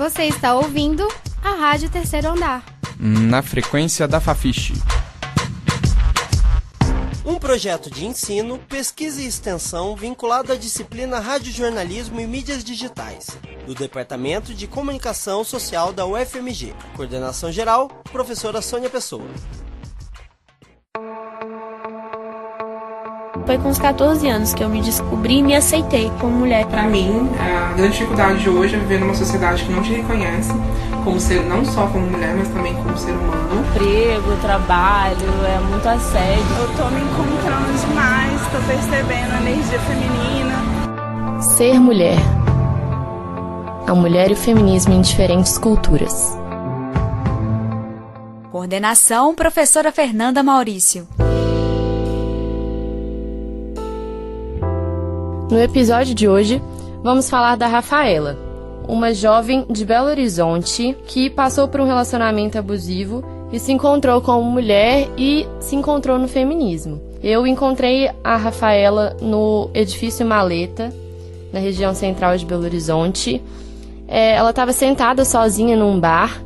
Você está ouvindo a Rádio Terceiro Andar. Na frequência da Fafiche. Um projeto de ensino, pesquisa e extensão vinculado à disciplina Radiojornalismo e Mídias Digitais, do Departamento de Comunicação Social da UFMG. Coordenação geral, professora Sônia Pessoa. Foi com os 14 anos que eu me descobri e me aceitei como mulher. Para mim, a grande dificuldade de hoje é viver numa sociedade que não te reconhece como ser não só como mulher, mas também como ser humano. Emprego, trabalho, é muito assédio. Eu tô me encontrando demais, tô percebendo a energia feminina. Ser mulher. A mulher e o feminismo em diferentes culturas. Coordenação Professora Fernanda Maurício. No episódio de hoje, vamos falar da Rafaela, uma jovem de Belo Horizonte que passou por um relacionamento abusivo e se encontrou como mulher e se encontrou no feminismo. Eu encontrei a Rafaela no edifício Maleta, na região central de Belo Horizonte. É, ela estava sentada sozinha num bar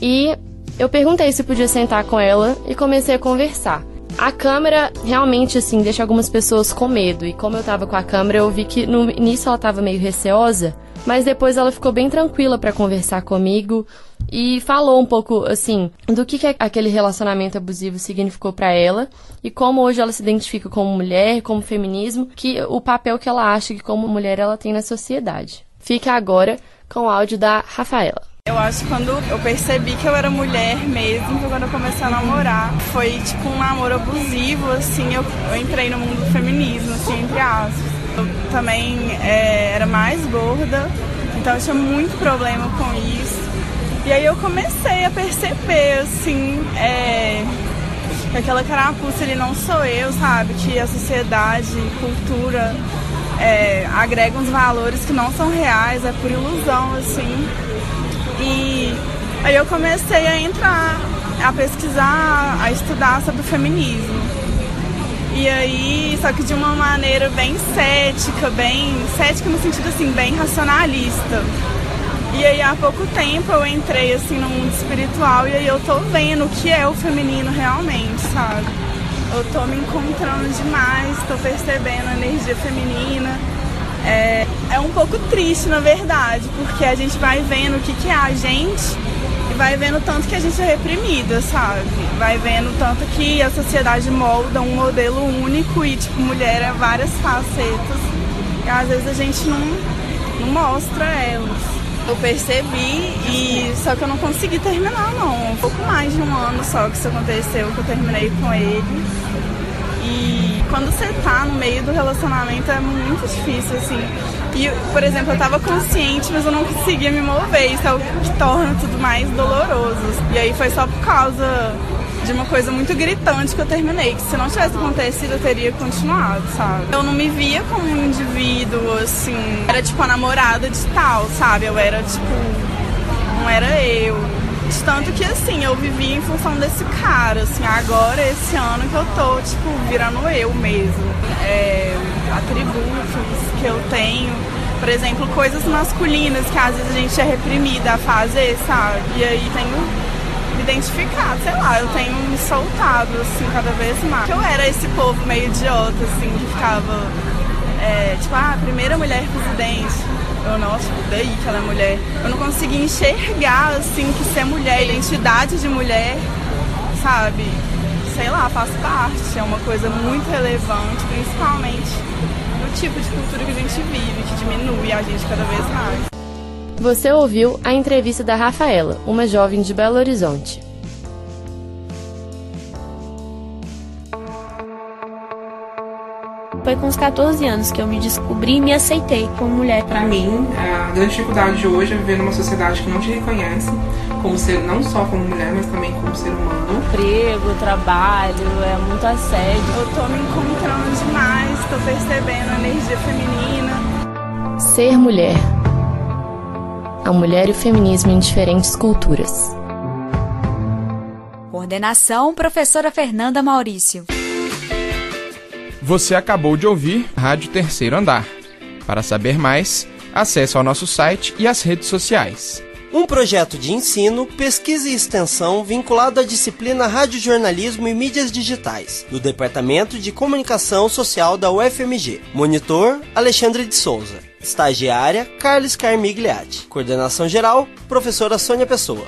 e eu perguntei se podia sentar com ela e comecei a conversar. A câmera realmente, assim, deixa algumas pessoas com medo. E como eu tava com a câmera, eu vi que no início ela tava meio receosa, mas depois ela ficou bem tranquila para conversar comigo e falou um pouco, assim, do que, que aquele relacionamento abusivo significou para ela e como hoje ela se identifica como mulher, como feminismo, que o papel que ela acha que como mulher ela tem na sociedade. Fica agora com o áudio da Rafaela. Eu acho que quando eu percebi que eu era mulher mesmo, foi quando eu comecei a namorar. Foi tipo um namoro abusivo, assim, eu, eu entrei no mundo do feminismo, assim, entre aspas. Eu também é, era mais gorda, então eu tinha muito problema com isso. E aí eu comecei a perceber, assim, é, que aquela carapuça ele não sou eu, sabe? Que a sociedade, cultura, é, agrega uns valores que não são reais, é por ilusão, assim. E aí eu comecei a entrar, a pesquisar, a estudar sobre o feminismo. E aí, só que de uma maneira bem cética, bem cética no sentido assim, bem racionalista. E aí há pouco tempo eu entrei assim no mundo espiritual e aí eu tô vendo o que é o feminino realmente, sabe? Eu tô me encontrando demais, tô percebendo a energia feminina. É, é um pouco triste, na verdade, porque a gente vai vendo o que, que é a gente e vai vendo tanto que a gente é reprimida, sabe? Vai vendo tanto que a sociedade molda um modelo único e, tipo, mulher é várias facetas. E às vezes a gente não, não mostra elas. Eu percebi e só que eu não consegui terminar não. Um pouco mais de um ano só que isso aconteceu, que eu terminei com ele. E quando você tá no meio do relacionamento é muito difícil, assim. E, por exemplo, eu tava consciente, mas eu não conseguia me mover. Isso é o que torna tudo mais doloroso. E aí foi só por causa de uma coisa muito gritante que eu terminei. Que se não tivesse acontecido, eu teria continuado, sabe? Eu não me via como um indivíduo, assim. Era tipo a namorada de tal, sabe? Eu era tipo. Não era eu. De tanto que assim, eu vivi em função desse cara, assim, agora esse ano que eu tô, tipo, virando eu mesmo. É, atributos que eu tenho, por exemplo, coisas masculinas que às vezes a gente é reprimida a fazer, sabe? E aí tenho me identificado, sei lá, eu tenho me soltado, assim, cada vez mais. Eu era esse povo meio idiota, assim, que ficava, é, tipo, ah, primeira mulher presidente eu, nossa, daí que ela é mulher. Eu não consegui enxergar, assim, que ser mulher, identidade de mulher, sabe? Sei lá, faz parte, é uma coisa muito relevante, principalmente no tipo de cultura que a gente vive, que diminui a gente cada vez mais. Você ouviu a entrevista da Rafaela, uma jovem de Belo Horizonte. Foi com os 14 anos que eu me descobri e me aceitei como mulher. Para mim, a grande dificuldade de hoje é viver numa sociedade que não te reconhece como ser não só como mulher, mas também como ser humano. Emprego, trabalho, é muito assédio. Eu tô me encontrando demais, tô percebendo a energia feminina. Ser mulher. A mulher e o feminismo em diferentes culturas. Coordenação Professora Fernanda Maurício. Você acabou de ouvir Rádio Terceiro Andar. Para saber mais, acesse ao nosso site e as redes sociais. Um projeto de ensino, pesquisa e extensão vinculado à disciplina Radiojornalismo e Mídias Digitais, do Departamento de Comunicação Social da UFMG. Monitor, Alexandre de Souza. Estagiária, Carlos Carmigliati. Coordenação geral, professora Sônia Pessoa.